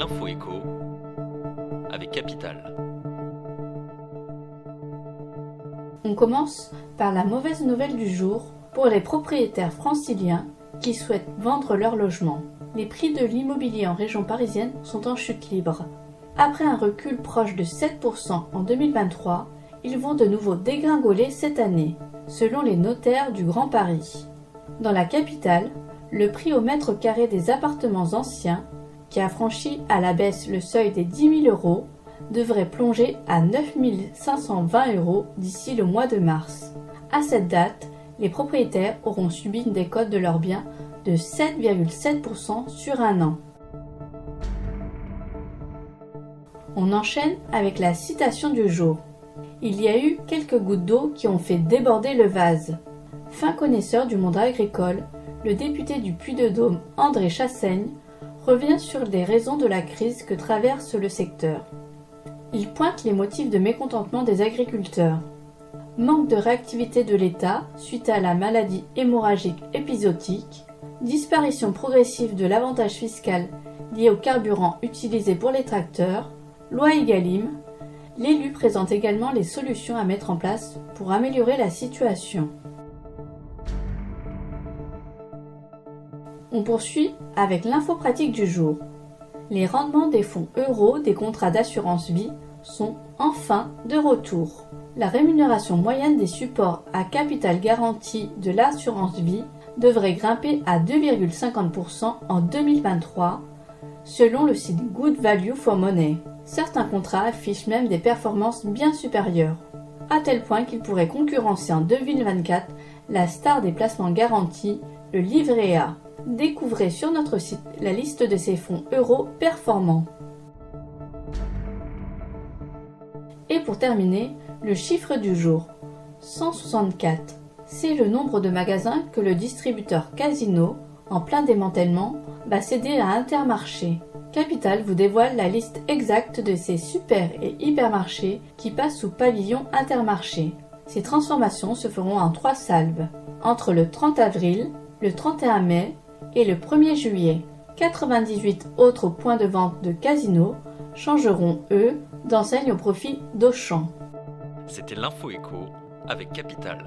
l'info écho avec Capital. On commence par la mauvaise nouvelle du jour pour les propriétaires franciliens qui souhaitent vendre leur logement. Les prix de l'immobilier en région parisienne sont en chute libre. Après un recul proche de 7% en 2023, ils vont de nouveau dégringoler cette année, selon les notaires du Grand Paris. Dans la capitale, le prix au mètre carré des appartements anciens, qui a franchi à la baisse le seuil des 10 000 euros, devrait plonger à 9 520 euros d'ici le mois de mars. À cette date, les propriétaires auront subi une décote de leurs biens de 7,7% sur un an. On enchaîne avec la citation du jour. Il y a eu quelques gouttes d'eau qui ont fait déborder le vase. Fin connaisseur du monde agricole, le député du Puy-de-Dôme André Chassaigne revient sur les raisons de la crise que traverse le secteur. Il pointe les motifs de mécontentement des agriculteurs. Manque de réactivité de l'État suite à la maladie hémorragique épisodique, disparition progressive de l'avantage fiscal lié au carburant utilisé pour les tracteurs, loi Egalim, l'élu présente également les solutions à mettre en place pour améliorer la situation. On poursuit avec l'info pratique du jour. Les rendements des fonds euros des contrats d'assurance vie sont enfin de retour. La rémunération moyenne des supports à capital garanti de l'assurance vie devrait grimper à 2,50% en 2023 selon le site Good Value for Money. Certains contrats affichent même des performances bien supérieures, à tel point qu'ils pourraient concurrencer en 2024 la star des placements garantis, le livret A. Découvrez sur notre site la liste de ces fonds euros performants. Et pour terminer, le chiffre du jour 164. C'est le nombre de magasins que le distributeur Casino, en plein démantèlement, va céder à Intermarché. Capital vous dévoile la liste exacte de ces super et hypermarchés qui passent sous pavillon Intermarché. Ces transformations se feront en trois salves, entre le 30 avril, le 31 mai et le 1er juillet. 98 autres points de vente de Casino changeront, eux, d'enseigne au profit d'Auchan. C'était l'info avec Capital.